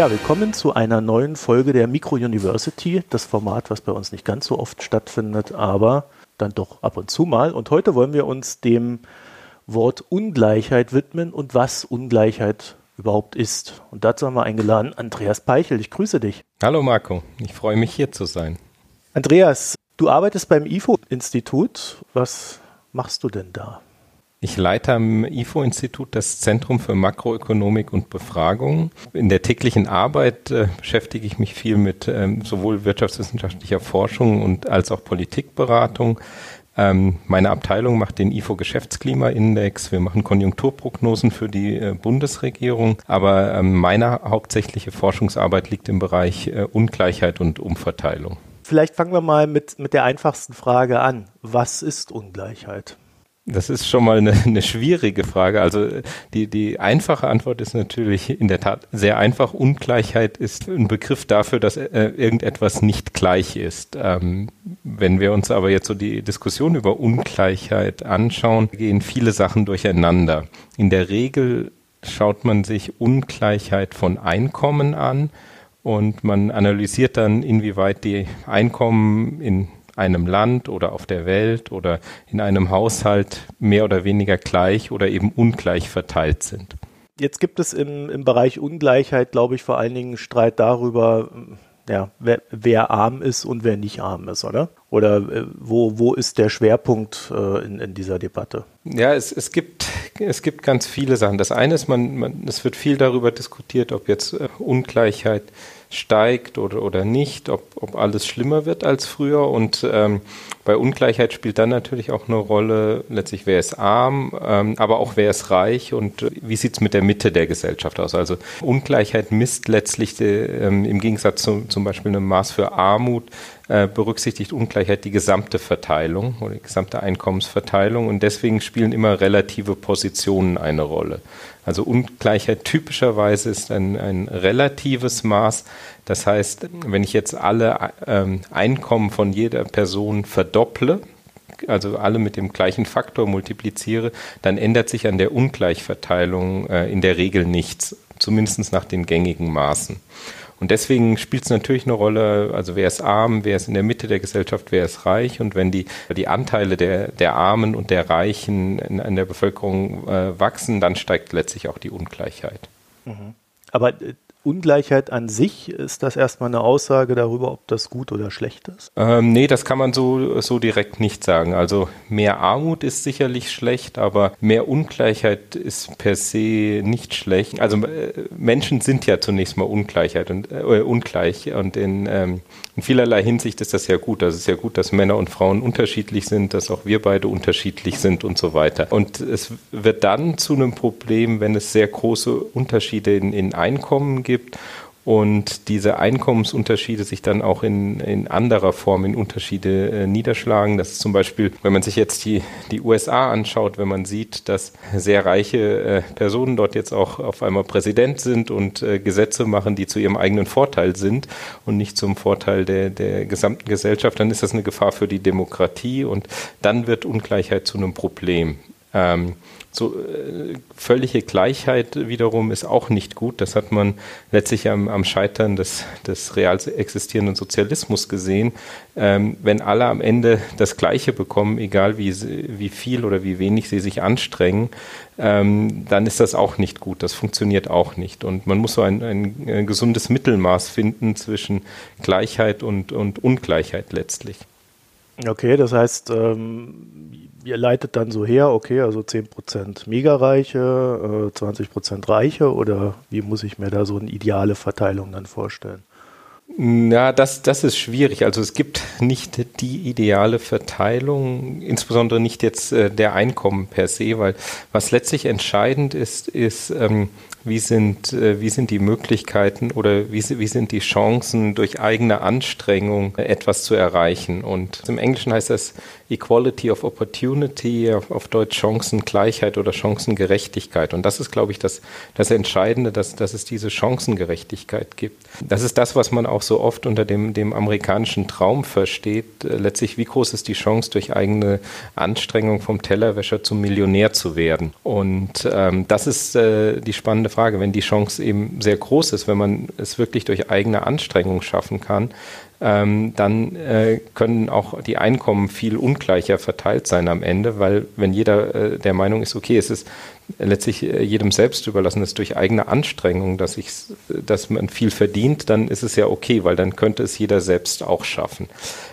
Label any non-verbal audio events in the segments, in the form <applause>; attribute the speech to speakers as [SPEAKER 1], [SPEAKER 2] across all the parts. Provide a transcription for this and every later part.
[SPEAKER 1] Ja, willkommen zu einer neuen Folge der Micro University, das Format, was bei uns nicht ganz so oft stattfindet, aber dann doch ab und zu mal. Und heute wollen wir uns dem Wort Ungleichheit widmen und was Ungleichheit überhaupt ist. Und dazu haben wir eingeladen Andreas Peichel. Ich grüße dich.
[SPEAKER 2] Hallo Marco, ich freue mich hier zu sein.
[SPEAKER 1] Andreas, du arbeitest beim IFO-Institut. Was machst du denn da?
[SPEAKER 2] Ich leite am IFO-Institut das Zentrum für Makroökonomik und Befragung. In der täglichen Arbeit äh, beschäftige ich mich viel mit ähm, sowohl wirtschaftswissenschaftlicher Forschung und als auch Politikberatung. Ähm, meine Abteilung macht den IFO Geschäftsklimaindex. Wir machen Konjunkturprognosen für die äh, Bundesregierung. Aber ähm, meine hauptsächliche Forschungsarbeit liegt im Bereich äh, Ungleichheit und Umverteilung.
[SPEAKER 1] Vielleicht fangen wir mal mit, mit der einfachsten Frage an. Was ist Ungleichheit?
[SPEAKER 2] Das ist schon mal eine, <laughs> eine, schwierige Frage. Also die, die einfache Antwort ist natürlich in der Tat sehr einfach. Ungleichheit ist ein Begriff dafür, dass äh, irgendetwas nicht gleich ist. Ähm, wenn wir uns aber jetzt so die Diskussion über Ungleichheit anschauen, gehen viele Sachen durcheinander. In der Regel schaut man sich Ungleichheit von Einkommen an und man analysiert dann, inwieweit die Einkommen in einem Land oder auf der Welt oder in einem Haushalt mehr oder weniger gleich oder eben ungleich verteilt sind.
[SPEAKER 1] Jetzt gibt es im, im Bereich Ungleichheit, glaube ich, vor allen Dingen Streit darüber, ja, wer, wer, arm ist und wer nicht arm ist, oder? Oder äh, wo, wo ist der Schwerpunkt äh, in, in dieser Debatte?
[SPEAKER 2] Ja, es, es, gibt, es gibt ganz viele Sachen. Das eine ist, man, man, es wird viel darüber diskutiert, ob jetzt äh, Ungleichheit steigt oder, oder nicht, ob, ob alles schlimmer wird als früher. Und ähm, bei Ungleichheit spielt dann natürlich auch eine Rolle, letztlich wer ist arm, ähm, aber auch wer ist reich und äh, wie sieht es mit der Mitte der Gesellschaft aus. Also Ungleichheit misst letztlich die, ähm, im Gegensatz zu zum Beispiel einem Maß für Armut, äh, berücksichtigt Ungleichheit die gesamte Verteilung oder die gesamte Einkommensverteilung und deswegen spielen immer relative Positionen eine Rolle. Also Ungleichheit typischerweise ist ein, ein relatives Maß. Das heißt, wenn ich jetzt alle ähm, Einkommen von jeder Person verdopple, also alle mit dem gleichen Faktor multipliziere, dann ändert sich an der Ungleichverteilung äh, in der Regel nichts, zumindest nach den gängigen Maßen. Und deswegen spielt es natürlich eine Rolle, also wer ist arm, wer ist in der Mitte der Gesellschaft, wer ist reich. Und wenn die, die Anteile der, der Armen und der Reichen in, in der Bevölkerung äh, wachsen, dann steigt letztlich auch die Ungleichheit.
[SPEAKER 1] Mhm. Aber äh, Ungleichheit an sich, ist das erstmal eine Aussage darüber, ob das gut oder schlecht ist?
[SPEAKER 2] Ähm, nee, das kann man so, so direkt nicht sagen. Also mehr Armut ist sicherlich schlecht, aber mehr Ungleichheit ist per se nicht schlecht. Also äh, Menschen sind ja zunächst mal Ungleichheit und, äh, ungleich und in, ähm, in vielerlei Hinsicht ist das ja gut. Also es ist ja gut, dass Männer und Frauen unterschiedlich sind, dass auch wir beide unterschiedlich sind und so weiter. Und es wird dann zu einem Problem, wenn es sehr große Unterschiede in, in Einkommen gibt und diese Einkommensunterschiede sich dann auch in, in anderer Form in Unterschiede äh, niederschlagen. Das ist zum Beispiel, wenn man sich jetzt die, die USA anschaut, wenn man sieht, dass sehr reiche äh, Personen dort jetzt auch auf einmal Präsident sind und äh, Gesetze machen, die zu ihrem eigenen Vorteil sind und nicht zum Vorteil der, der gesamten Gesellschaft, dann ist das eine Gefahr für die Demokratie und dann wird Ungleichheit zu einem Problem. Ähm, so äh, völlige Gleichheit wiederum ist auch nicht gut. Das hat man letztlich am, am Scheitern des, des real existierenden Sozialismus gesehen. Ähm, wenn alle am Ende das Gleiche bekommen, egal wie, wie viel oder wie wenig sie sich anstrengen, ähm, dann ist das auch nicht gut. Das funktioniert auch nicht. Und man muss so ein, ein, ein gesundes Mittelmaß finden zwischen Gleichheit und, und Ungleichheit letztlich.
[SPEAKER 1] Okay, das heißt, ähm, ihr leitet dann so her, okay, also 10% Mega-Reiche, äh, 20% Reiche oder wie muss ich mir da so eine ideale Verteilung dann vorstellen?
[SPEAKER 2] Ja, das, das ist schwierig. Also es gibt nicht die ideale Verteilung, insbesondere nicht jetzt äh, der Einkommen per se, weil was letztlich entscheidend ist, ist, ähm, wie sind, äh, wie sind die Möglichkeiten oder wie, wie sind die Chancen, durch eigene Anstrengung etwas zu erreichen. Und im Englischen heißt das Equality of Opportunity, auf, Deutsch Chancengleichheit oder Chancengerechtigkeit. Und das ist, glaube ich, das, das Entscheidende, dass, dass es diese Chancengerechtigkeit gibt. Das ist das, was man auch so oft unter dem, dem amerikanischen Traum versteht, äh, letztlich wie groß ist die Chance, durch eigene Anstrengung vom Tellerwäscher zum Millionär zu werden. Und ähm, das ist äh, die spannende Frage. Wenn die Chance eben sehr groß ist, wenn man es wirklich durch eigene Anstrengung schaffen kann, ähm, dann äh, können auch die Einkommen viel ungleicher verteilt sein am Ende, weil wenn jeder äh, der Meinung ist, okay, es ist letztlich äh, jedem selbst überlassen ist durch eigene Anstrengung, dass, ich, dass man viel verdient, dann ist es ja okay, weil dann könnte es jeder selbst auch schaffen.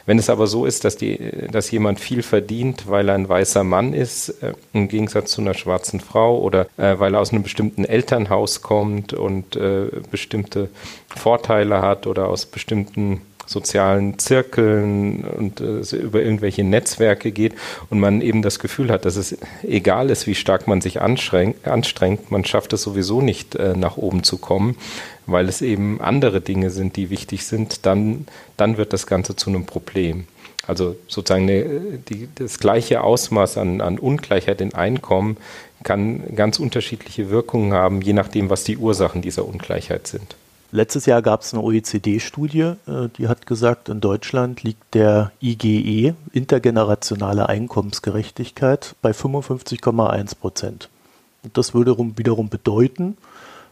[SPEAKER 2] Wenn es aber so ist, dass, die, dass jemand viel verdient, weil er ein weißer Mann ist, äh, im Gegensatz zu einer schwarzen Frau oder äh, weil er aus einem bestimmten Elternhaus kommt und äh, bestimmte Vorteile hat oder aus bestimmten sozialen Zirkeln und äh, über irgendwelche Netzwerke geht und man eben das Gefühl hat, dass es egal ist, wie stark man sich anstrengt, man schafft es sowieso nicht äh, nach oben zu kommen, weil es eben andere Dinge sind, die wichtig sind, dann, dann wird das Ganze zu einem Problem. Also sozusagen eine, die, das gleiche Ausmaß an, an Ungleichheit in Einkommen kann ganz unterschiedliche Wirkungen haben, je nachdem, was die Ursachen dieser Ungleichheit sind.
[SPEAKER 1] Letztes Jahr gab es eine OECD-Studie, äh, die hat gesagt, in Deutschland liegt der IGE, intergenerationale Einkommensgerechtigkeit, bei 55,1 Prozent. Und das würde wiederum bedeuten,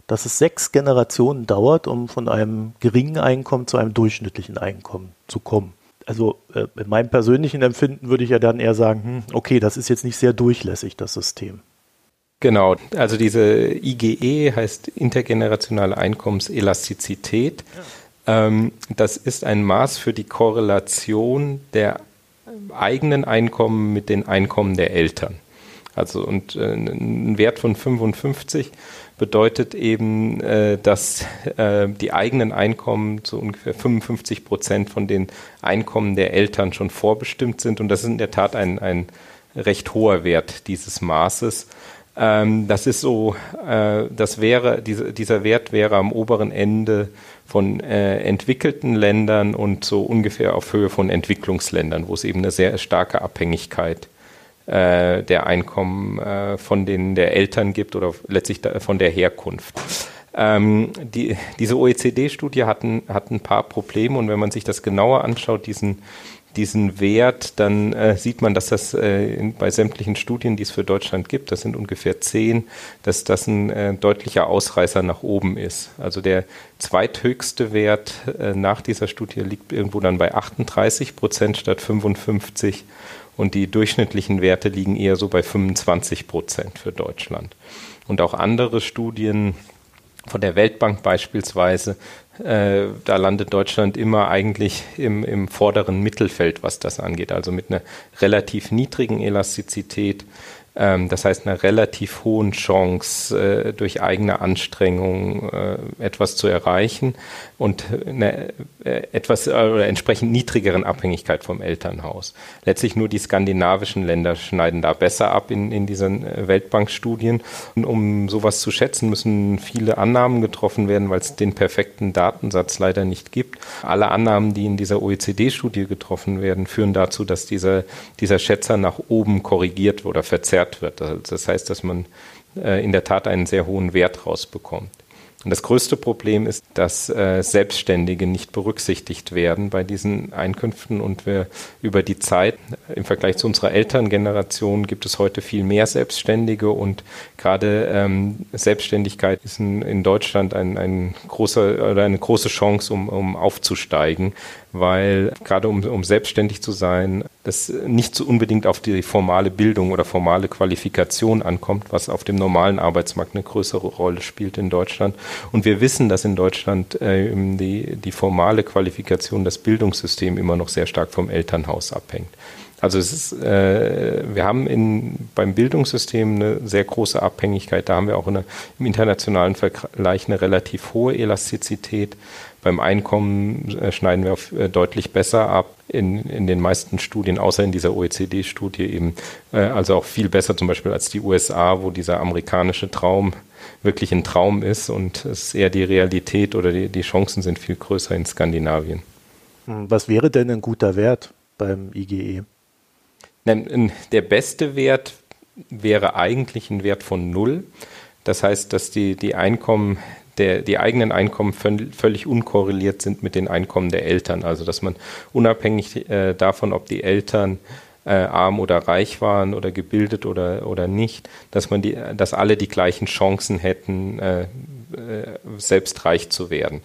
[SPEAKER 1] dass es sechs Generationen dauert, um von einem geringen Einkommen zu einem durchschnittlichen Einkommen zu kommen. Also äh, in meinem persönlichen Empfinden würde ich ja dann eher sagen, hm, okay, das ist jetzt nicht sehr durchlässig, das System.
[SPEAKER 2] Genau, also diese IGE heißt intergenerationale Einkommenselastizität. Ja. Ähm, das ist ein Maß für die Korrelation der eigenen Einkommen mit den Einkommen der Eltern. Also und äh, ein Wert von 55 bedeutet eben, äh, dass äh, die eigenen Einkommen zu ungefähr 55 Prozent von den Einkommen der Eltern schon vorbestimmt sind. Und das ist in der Tat ein, ein recht hoher Wert dieses Maßes. Ähm, das ist so, äh, das wäre, diese, dieser Wert wäre am oberen Ende von äh, entwickelten Ländern und so ungefähr auf Höhe von Entwicklungsländern, wo es eben eine sehr starke Abhängigkeit äh, der Einkommen äh, von den der Eltern gibt oder letztlich da, von der Herkunft. Ähm, die, diese OECD-Studie hat hat ein paar Probleme und wenn man sich das genauer anschaut, diesen diesen Wert, dann äh, sieht man, dass das äh, in, bei sämtlichen Studien, die es für Deutschland gibt, das sind ungefähr zehn, dass das ein äh, deutlicher Ausreißer nach oben ist. Also der zweithöchste Wert äh, nach dieser Studie liegt irgendwo dann bei 38 Prozent statt 55 und die durchschnittlichen Werte liegen eher so bei 25 Prozent für Deutschland. Und auch andere Studien von der Weltbank beispielsweise äh, da landet Deutschland immer eigentlich im, im vorderen Mittelfeld, was das angeht, also mit einer relativ niedrigen Elastizität ähm, das heißt, einer relativ hohen Chance, äh, durch eigene Anstrengung äh, etwas zu erreichen und eine äh, etwas oder entsprechend niedrigeren Abhängigkeit vom Elternhaus. Letztlich nur die skandinavischen Länder schneiden da besser ab in, in diesen Weltbankstudien. Und um sowas zu schätzen, müssen viele Annahmen getroffen werden, weil es den perfekten Datensatz leider nicht gibt. Alle Annahmen, die in dieser OECD-Studie getroffen werden, führen dazu, dass dieser, dieser Schätzer nach oben korrigiert oder verzerrt wird. Das heißt, dass man äh, in der Tat einen sehr hohen Wert rausbekommt. Und das größte Problem ist, dass äh, Selbstständige nicht berücksichtigt werden bei diesen Einkünften. Und wir über die Zeit im Vergleich zu unserer Elterngeneration gibt es heute viel mehr Selbstständige. Und gerade ähm, Selbstständigkeit ist in, in Deutschland ein, ein großer oder eine große Chance, um, um aufzusteigen, weil gerade um, um selbstständig zu sein, das nicht so unbedingt auf die formale Bildung oder formale Qualifikation ankommt, was auf dem normalen Arbeitsmarkt eine größere Rolle spielt in Deutschland. Und wir wissen, dass in Deutschland äh, die, die formale Qualifikation, das Bildungssystem immer noch sehr stark vom Elternhaus abhängt. Also es ist, äh, wir haben in, beim Bildungssystem eine sehr große Abhängigkeit. Da haben wir auch eine, im internationalen Vergleich eine relativ hohe Elastizität. Beim Einkommen äh, schneiden wir auf, äh, deutlich besser ab. In, in den meisten Studien, außer in dieser OECD-Studie eben, äh, also auch viel besser zum Beispiel als die USA, wo dieser amerikanische Traum wirklich ein Traum ist und es eher die Realität oder die, die Chancen sind viel größer in Skandinavien.
[SPEAKER 1] Hm, was wäre denn ein guter Wert beim IGE?
[SPEAKER 2] Der beste Wert wäre eigentlich ein Wert von null. Das heißt, dass die, die Einkommen der, die eigenen Einkommen völlig unkorreliert sind mit den Einkommen der Eltern. Also dass man unabhängig äh, davon, ob die Eltern äh, arm oder reich waren oder gebildet oder, oder nicht, dass man die, dass alle die gleichen Chancen hätten, äh, selbst reich zu werden.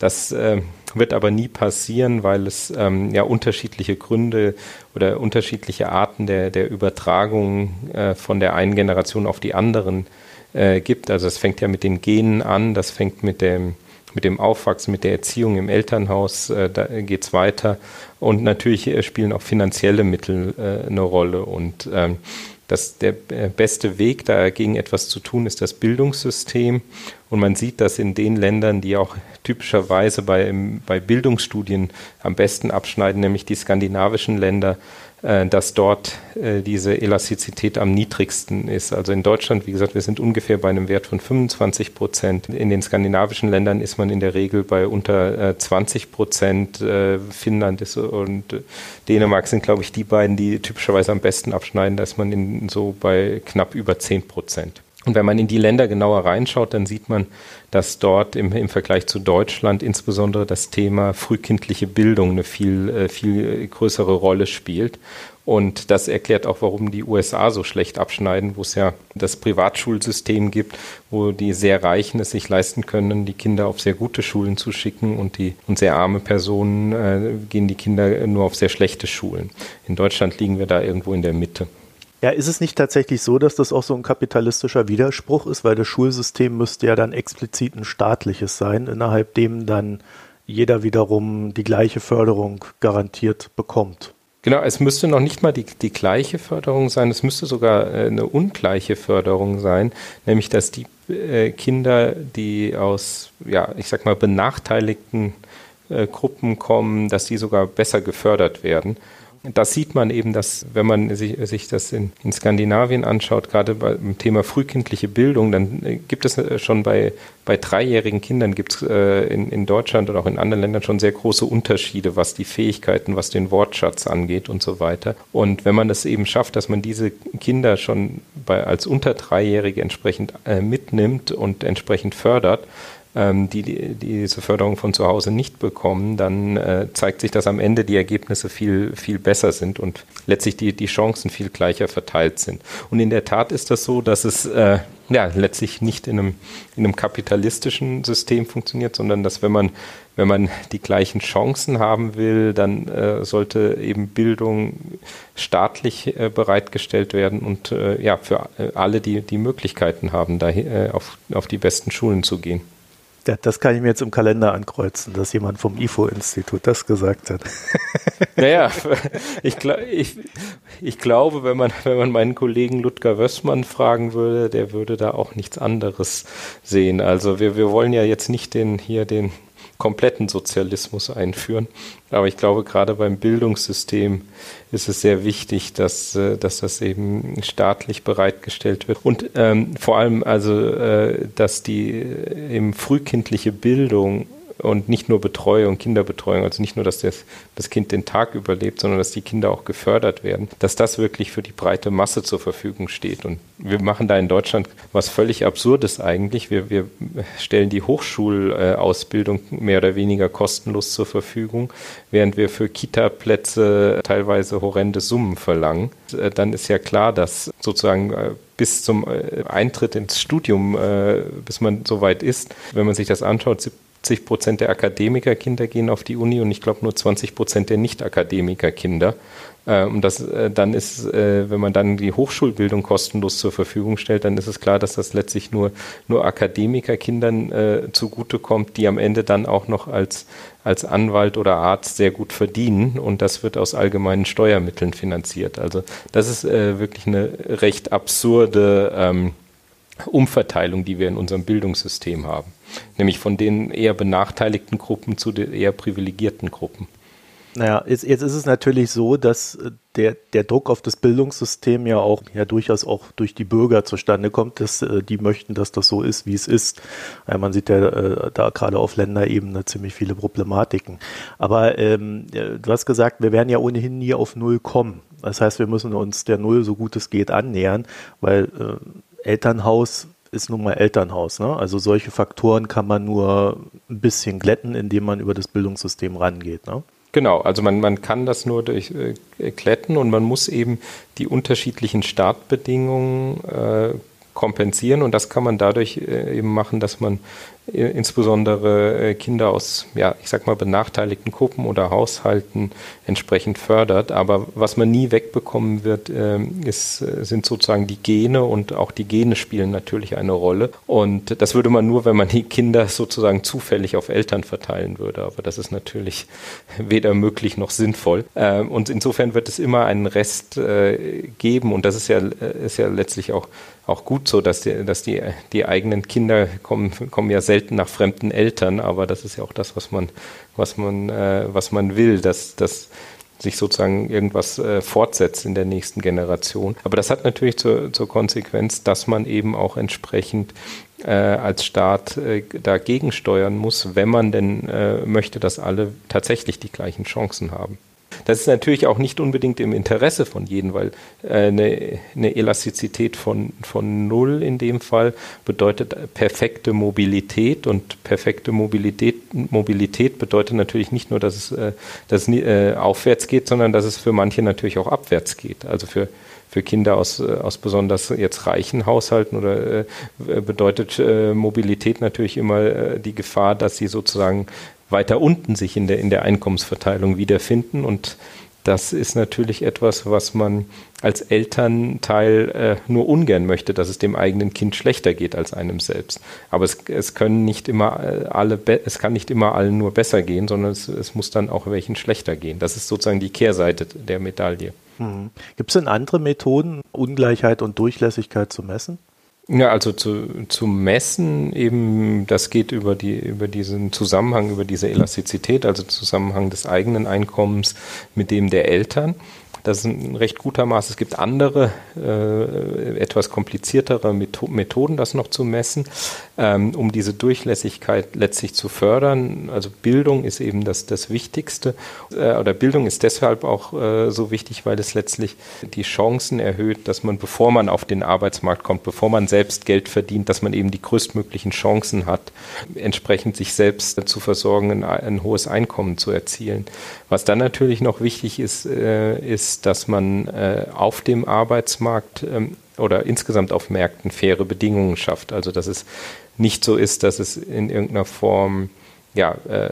[SPEAKER 2] Das äh, wird aber nie passieren, weil es ähm, ja unterschiedliche Gründe oder unterschiedliche Arten der, der Übertragung äh, von der einen Generation auf die anderen äh, gibt. Also es fängt ja mit den Genen an, das fängt mit dem mit dem Aufwachsen, mit der Erziehung im Elternhaus, äh, da geht's weiter. Und natürlich äh, spielen auch finanzielle Mittel äh, eine Rolle. Und ähm, das, der äh, beste Weg, dagegen etwas zu tun, ist das Bildungssystem. Und man sieht das in den Ländern, die auch typischerweise bei, bei Bildungsstudien am besten abschneiden, nämlich die skandinavischen Länder, äh, dass dort äh, diese Elastizität am niedrigsten ist. Also in Deutschland, wie gesagt, wir sind ungefähr bei einem Wert von 25 Prozent. In den skandinavischen Ländern ist man in der Regel bei unter 20 äh, Prozent. Finnland und Dänemark sind, glaube ich, die beiden, die typischerweise am besten abschneiden. Da ist man in, so bei knapp über 10 Prozent. Und wenn man in die Länder genauer reinschaut, dann sieht man, dass dort im, im Vergleich zu Deutschland insbesondere das Thema frühkindliche Bildung eine viel, äh, viel größere Rolle spielt. Und das erklärt auch, warum die USA so schlecht abschneiden, wo es ja das Privatschulsystem gibt, wo die sehr Reichen es sich leisten können, die Kinder auf sehr gute Schulen zu schicken und die und sehr arme Personen äh, gehen die Kinder nur auf sehr schlechte Schulen. In Deutschland liegen wir da irgendwo in der Mitte.
[SPEAKER 1] Ja, ist es nicht tatsächlich so, dass das auch so ein kapitalistischer Widerspruch ist, weil das Schulsystem müsste ja dann explizit ein staatliches sein, innerhalb dem dann jeder wiederum die gleiche Förderung garantiert bekommt?
[SPEAKER 2] Genau, es müsste noch nicht mal die, die gleiche Förderung sein, es müsste sogar äh, eine ungleiche Förderung sein, nämlich dass die äh, Kinder, die aus, ja, ich sag mal, benachteiligten äh, Gruppen kommen, dass die sogar besser gefördert werden. Das sieht man eben, dass wenn man sich, sich das in, in, Skandinavien anschaut, gerade beim Thema frühkindliche Bildung, dann äh, gibt es äh, schon bei, bei dreijährigen Kindern gibt es äh, in, in Deutschland und auch in anderen Ländern schon sehr große Unterschiede, was die Fähigkeiten, was den Wortschatz angeht und so weiter. Und wenn man es eben schafft, dass man diese Kinder schon bei, als unter Dreijährige entsprechend äh, mitnimmt und entsprechend fördert, die, die diese Förderung von zu Hause nicht bekommen, dann äh, zeigt sich, dass am Ende die Ergebnisse viel, viel besser sind und letztlich die, die Chancen viel gleicher verteilt sind. Und in der Tat ist das so, dass es äh, ja, letztlich nicht in einem, in einem kapitalistischen System funktioniert, sondern dass wenn man, wenn man die gleichen Chancen haben will, dann äh, sollte eben Bildung staatlich äh, bereitgestellt werden und äh, ja, für alle, die die Möglichkeiten haben, da äh, auf, auf die besten Schulen zu gehen.
[SPEAKER 1] Das kann ich mir jetzt im Kalender ankreuzen, dass jemand vom IFO-Institut das gesagt hat. <laughs>
[SPEAKER 2] Naja, ich, ich, ich, glaube, wenn man, wenn man meinen Kollegen Ludger Wössmann fragen würde, der würde da auch nichts anderes sehen. Also wir, wir wollen ja jetzt nicht den, hier den kompletten Sozialismus einführen. Aber ich glaube, gerade beim Bildungssystem ist es sehr wichtig, dass, äh, dass das eben staatlich bereitgestellt wird. Und ähm, vor allem also, äh, dass die äh, eben frühkindliche Bildung und nicht nur Betreuung, Kinderbetreuung, also nicht nur, dass das, das Kind den Tag überlebt, sondern dass die Kinder auch gefördert werden, dass das wirklich für die breite Masse zur Verfügung steht. Und wir machen da in Deutschland was völlig Absurdes eigentlich. Wir, wir stellen die Hochschulausbildung mehr oder weniger kostenlos zur Verfügung, während wir für Kita-Plätze teilweise horrende Summen verlangen. Dann ist ja klar, dass sozusagen äh, bis zum äh, Eintritt ins Studium, äh, bis man so weit ist, wenn man sich das anschaut, 70 Prozent der Akademikerkinder gehen auf die Uni und ich glaube nur 20 Prozent der Nicht-Akademikerkinder. Und das äh, dann ist, äh, wenn man dann die Hochschulbildung kostenlos zur Verfügung stellt, dann ist es klar, dass das letztlich nur, nur Akademikerkindern äh, zugutekommt, die am Ende dann auch noch als, als Anwalt oder Arzt sehr gut verdienen und das wird aus allgemeinen Steuermitteln finanziert. Also das ist wirklich eine recht absurde ähm, Umverteilung, die wir in unserem Bildungssystem haben. Nämlich von den eher benachteiligten Gruppen zu den eher privilegierten Gruppen.
[SPEAKER 1] Naja, jetzt, jetzt ist es natürlich so, dass äh, der, der Druck auf das Bildungssystem ja auch ja durchaus auch durch die Bürger zustande kommt, dass äh, die möchten, dass das so ist, wie es ist. Man sieht ja äh, da gerade auf Länderebene ziemlich viele Problematiken. Aber ähm, du hast gesagt, wir werden ja ohnehin nie auf Null kommen. Das heißt, wir müssen uns der Null so gut es geht annähern, weil äh, Elternhaus ist nun mal Elternhaus. Ne? Also solche Faktoren kann man nur ein bisschen glätten, indem man über das Bildungssystem rangeht. Ne?
[SPEAKER 2] Genau, also man, man kann das nur durch äh, Kletten und man muss eben die unterschiedlichen Startbedingungen äh, kompensieren und das kann man dadurch äh, eben machen, dass man insbesondere äh, Kinder aus, ja, ich sag mal, benachteiligten Gruppen oder Haushalten entsprechend fördert. Aber was man nie wegbekommen wird, ähm, ist, äh, sind sozusagen die Gene und auch die Gene spielen natürlich eine Rolle. Und das würde man nur, wenn man die Kinder sozusagen zufällig auf Eltern verteilen würde. Aber das ist natürlich weder möglich noch sinnvoll. Ähm, und insofern wird es immer einen Rest äh, geben und das ist ja, ist ja letztlich auch auch gut so, dass die, dass die, die eigenen Kinder kommen, kommen ja selten nach fremden Eltern, aber das ist ja auch das, was man, was man, äh, was man will, dass, dass sich sozusagen irgendwas äh, fortsetzt in der nächsten Generation. Aber das hat natürlich zur, zur Konsequenz, dass man eben auch entsprechend äh, als Staat äh, dagegen steuern muss, wenn man denn äh, möchte, dass alle tatsächlich die gleichen Chancen haben. Das ist natürlich auch nicht unbedingt im Interesse von jedem, weil äh, eine, eine Elastizität von, von null in dem Fall bedeutet perfekte Mobilität und perfekte Mobilität, Mobilität bedeutet natürlich nicht nur, dass es, äh, dass es äh, aufwärts geht, sondern dass es für manche natürlich auch abwärts geht. Also für für Kinder aus, aus besonders jetzt reichen Haushalten oder äh, bedeutet äh, Mobilität natürlich immer äh, die Gefahr, dass sie sozusagen weiter unten sich in der, in der Einkommensverteilung wiederfinden. Und das ist natürlich etwas, was man als Elternteil äh, nur ungern möchte, dass es dem eigenen Kind schlechter geht als einem selbst. Aber es, es können nicht immer äh, alle, es kann nicht immer allen nur besser gehen, sondern es, es muss dann auch welchen schlechter gehen. Das ist sozusagen die Kehrseite der Medaille.
[SPEAKER 1] Mhm. Gibt es denn andere Methoden, Ungleichheit und Durchlässigkeit zu messen?
[SPEAKER 2] Ja, also zu, zu messen eben, das geht über die, über diesen Zusammenhang, über diese Elastizität, also Zusammenhang des eigenen Einkommens mit dem der Eltern. Das ist ein recht guter Maß. Es gibt andere, äh, etwas kompliziertere Methoden, das noch zu messen, ähm, um diese Durchlässigkeit letztlich zu fördern. Also Bildung ist eben das, das Wichtigste. Äh, oder Bildung ist deshalb auch äh, so wichtig, weil es letztlich die Chancen erhöht, dass man, bevor man auf den Arbeitsmarkt kommt, bevor man selbst Geld verdient, dass man eben die größtmöglichen Chancen hat, entsprechend sich selbst zu versorgen, ein, ein hohes Einkommen zu erzielen. Was dann natürlich noch wichtig ist, äh, ist, dass man äh, auf dem Arbeitsmarkt ähm, oder insgesamt auf Märkten faire Bedingungen schafft. Also dass es nicht so ist, dass es in irgendeiner Form ja, äh,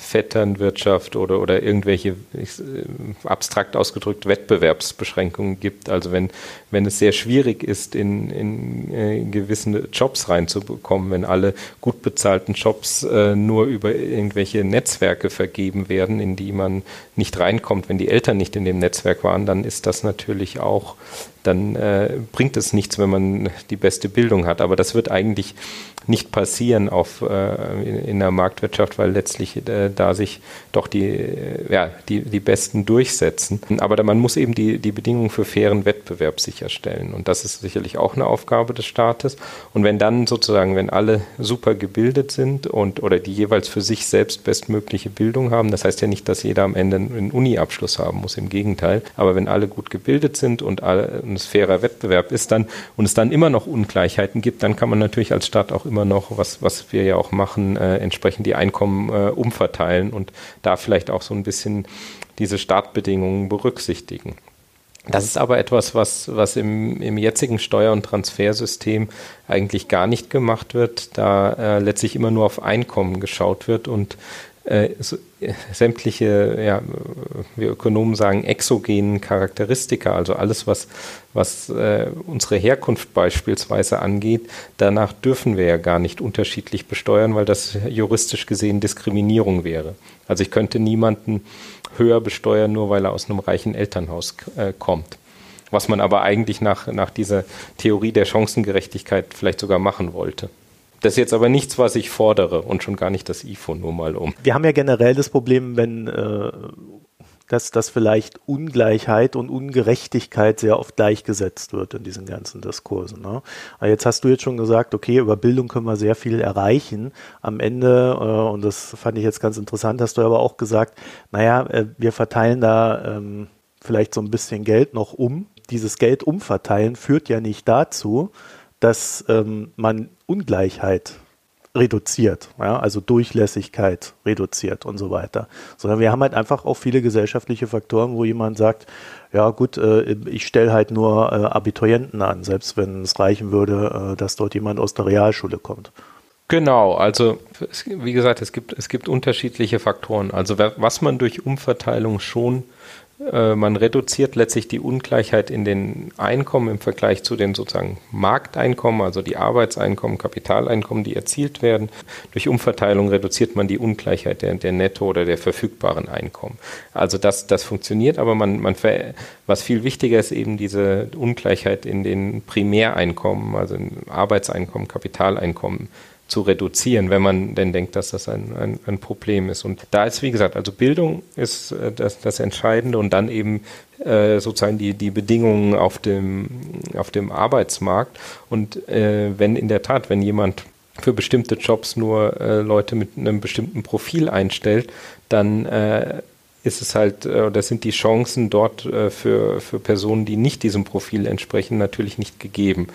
[SPEAKER 2] Vetternwirtschaft oder, oder irgendwelche ich, äh, abstrakt ausgedrückt Wettbewerbsbeschränkungen gibt. Also wenn, wenn es sehr schwierig ist, in, in äh, gewisse Jobs reinzubekommen, wenn alle gut bezahlten Jobs äh, nur über irgendwelche Netzwerke vergeben werden, in die man nicht reinkommt, wenn die Eltern nicht in dem Netzwerk waren, dann ist das natürlich auch dann äh, bringt es nichts, wenn man die beste Bildung hat. Aber das wird eigentlich nicht passieren auf, äh, in, in, der Marktwirtschaft, weil letztlich äh, da sich doch die, äh, ja, die, die Besten durchsetzen. Aber man muss eben die, die Bedingungen für fairen Wettbewerb sicherstellen. Und das ist sicherlich auch eine Aufgabe des Staates. Und wenn dann sozusagen, wenn alle super gebildet sind und oder die jeweils für sich selbst bestmögliche Bildung haben, das heißt ja nicht, dass jeder am Ende einen Uni-Abschluss haben muss, im Gegenteil. Aber wenn alle gut gebildet sind und alle, ein fairer Wettbewerb ist dann und es dann immer noch Ungleichheiten gibt, dann kann man natürlich als Staat auch immer noch, was, was wir ja auch machen, äh, entsprechend die Einkommen äh, umverteilen und da vielleicht auch so ein bisschen diese Startbedingungen berücksichtigen. Das ist aber etwas, was, was im, im jetzigen Steuer- und Transfersystem eigentlich gar nicht gemacht wird, da äh, letztlich immer nur auf Einkommen geschaut wird und äh, so, äh, sämtliche, ja, wir Ökonomen sagen, exogenen Charakteristika, also alles, was, was äh, unsere Herkunft beispielsweise angeht, danach dürfen wir ja gar nicht unterschiedlich besteuern, weil das juristisch gesehen Diskriminierung wäre. Also ich könnte niemanden höher besteuern, nur weil er aus einem reichen Elternhaus äh, kommt. Was man aber eigentlich nach, nach dieser Theorie der Chancengerechtigkeit vielleicht sogar machen wollte. Das ist jetzt aber nichts, was ich fordere und schon gar nicht das IFO, nur mal um.
[SPEAKER 1] Wir haben ja generell das Problem, wenn äh, dass, dass vielleicht Ungleichheit und Ungerechtigkeit sehr oft gleichgesetzt wird in diesen ganzen Diskursen. Ne? Aber jetzt hast du jetzt schon gesagt, okay, über Bildung können wir sehr viel erreichen. Am Ende, äh, und das fand ich jetzt ganz interessant, hast du aber auch gesagt, naja, äh, wir verteilen da ähm, vielleicht so ein bisschen Geld noch um. Dieses Geld umverteilen führt ja nicht dazu, dass ähm, man Ungleichheit reduziert, ja, also Durchlässigkeit reduziert und so weiter, sondern wir haben halt einfach auch viele gesellschaftliche Faktoren, wo jemand sagt, ja gut, äh, ich stelle halt nur äh, Abiturienten an, selbst wenn es reichen würde, äh, dass dort jemand aus der Realschule kommt.
[SPEAKER 2] Genau, also wie gesagt, es gibt, es gibt unterschiedliche Faktoren. Also was man durch Umverteilung schon man reduziert letztlich die Ungleichheit in den Einkommen im Vergleich zu den sozusagen Markteinkommen, also die Arbeitseinkommen, Kapitaleinkommen, die erzielt werden. Durch Umverteilung reduziert man die Ungleichheit der, der Netto- oder der verfügbaren Einkommen. Also das, das funktioniert, aber man, man was viel wichtiger ist, eben diese Ungleichheit in den Primäreinkommen, also in Arbeitseinkommen, Kapitaleinkommen zu reduzieren, wenn man denn denkt, dass das ein, ein, ein Problem ist. Und da ist, wie gesagt, also Bildung ist äh, das, das Entscheidende und dann eben äh, sozusagen die, die Bedingungen auf dem, auf dem Arbeitsmarkt. Und äh, wenn in der Tat, wenn jemand für bestimmte Jobs nur äh, Leute mit einem bestimmten Profil einstellt, dann äh, ist es halt, äh, das sind die Chancen dort äh, für, für Personen, die nicht diesem Profil entsprechen, natürlich nicht gegeben.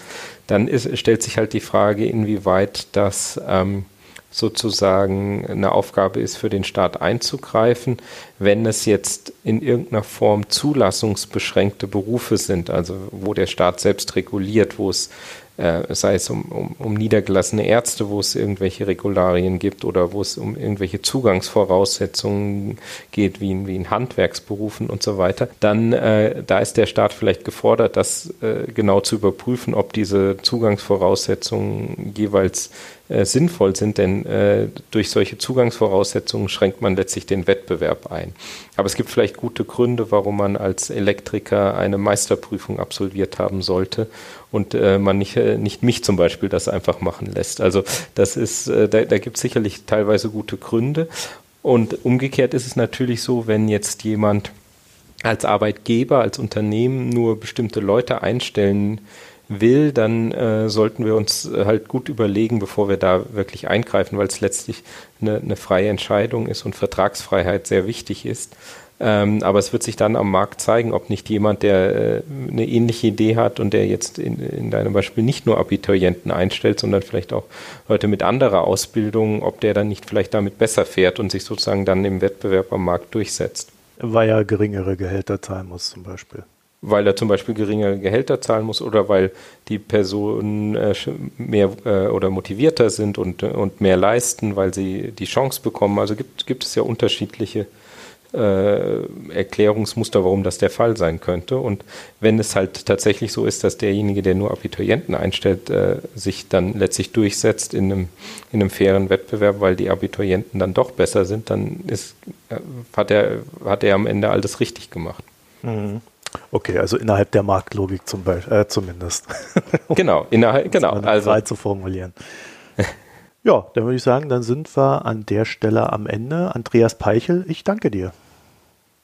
[SPEAKER 2] Dann ist, stellt sich halt die Frage, inwieweit das ähm, sozusagen eine Aufgabe ist für den Staat einzugreifen, wenn es jetzt in irgendeiner Form zulassungsbeschränkte Berufe sind, also wo der Staat selbst reguliert, wo es äh, sei es um, um, um niedergelassene Ärzte, wo es irgendwelche Regularien gibt oder wo es um irgendwelche Zugangsvoraussetzungen geht, wie in, wie in Handwerksberufen und so weiter, dann äh, da ist der Staat vielleicht gefordert, das äh, genau zu überprüfen, ob diese Zugangsvoraussetzungen jeweils äh, sinnvoll sind, denn äh, durch solche Zugangsvoraussetzungen schränkt man letztlich den Wettbewerb ein. Aber es gibt vielleicht gute Gründe, warum man als Elektriker eine Meisterprüfung absolviert haben sollte und äh, man nicht, äh, nicht mich zum Beispiel das einfach machen lässt. Also das ist, äh, da, da gibt es sicherlich teilweise gute Gründe. Und umgekehrt ist es natürlich so, wenn jetzt jemand als Arbeitgeber, als Unternehmen nur bestimmte Leute einstellen will, dann äh, sollten wir uns äh, halt gut überlegen, bevor wir da wirklich eingreifen, weil es letztlich eine, eine freie Entscheidung ist und Vertragsfreiheit sehr wichtig ist. Ähm, aber es wird sich dann am Markt zeigen, ob nicht jemand, der äh, eine ähnliche Idee hat und der jetzt in, in deinem Beispiel nicht nur Abiturienten einstellt, sondern vielleicht auch Leute mit anderer Ausbildung, ob der dann nicht vielleicht damit besser fährt und sich sozusagen dann im Wettbewerb am Markt durchsetzt.
[SPEAKER 1] Weil er geringere Gehälter zahlen muss zum Beispiel
[SPEAKER 2] weil er zum Beispiel geringere Gehälter zahlen muss oder weil die Personen äh, mehr äh, oder motivierter sind und, und mehr leisten, weil sie die Chance bekommen. Also gibt, gibt es ja unterschiedliche äh, Erklärungsmuster, warum das der Fall sein könnte. Und wenn es halt tatsächlich so ist, dass derjenige, der nur Abiturienten einstellt, äh, sich dann letztlich durchsetzt in einem, in einem fairen Wettbewerb, weil die Abiturienten dann doch besser sind, dann ist, äh, hat, er, hat er am Ende alles richtig gemacht.
[SPEAKER 1] Mhm. Okay, also innerhalb der Marktlogik zum Beispiel, äh, zumindest. <laughs>
[SPEAKER 2] genau, innerhalb, genau.
[SPEAKER 1] Also frei zu formulieren. <laughs> ja, dann würde ich sagen, dann sind wir an der Stelle am Ende. Andreas Peichel, ich danke dir.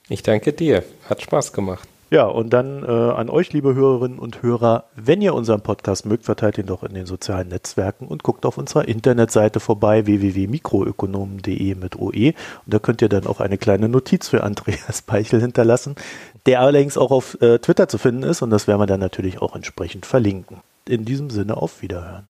[SPEAKER 2] Ich danke dir. Hat Spaß gemacht.
[SPEAKER 1] Ja, und dann äh, an euch, liebe Hörerinnen und Hörer, wenn ihr unseren Podcast mögt, verteilt ihn doch in den sozialen Netzwerken und guckt auf unserer Internetseite vorbei, www.mikroökonomen.de mit OE. Und da könnt ihr dann auch eine kleine Notiz für Andreas <laughs> Peichel hinterlassen, der allerdings auch auf äh, Twitter zu finden ist und das werden wir dann natürlich auch entsprechend verlinken. In diesem Sinne auf Wiederhören.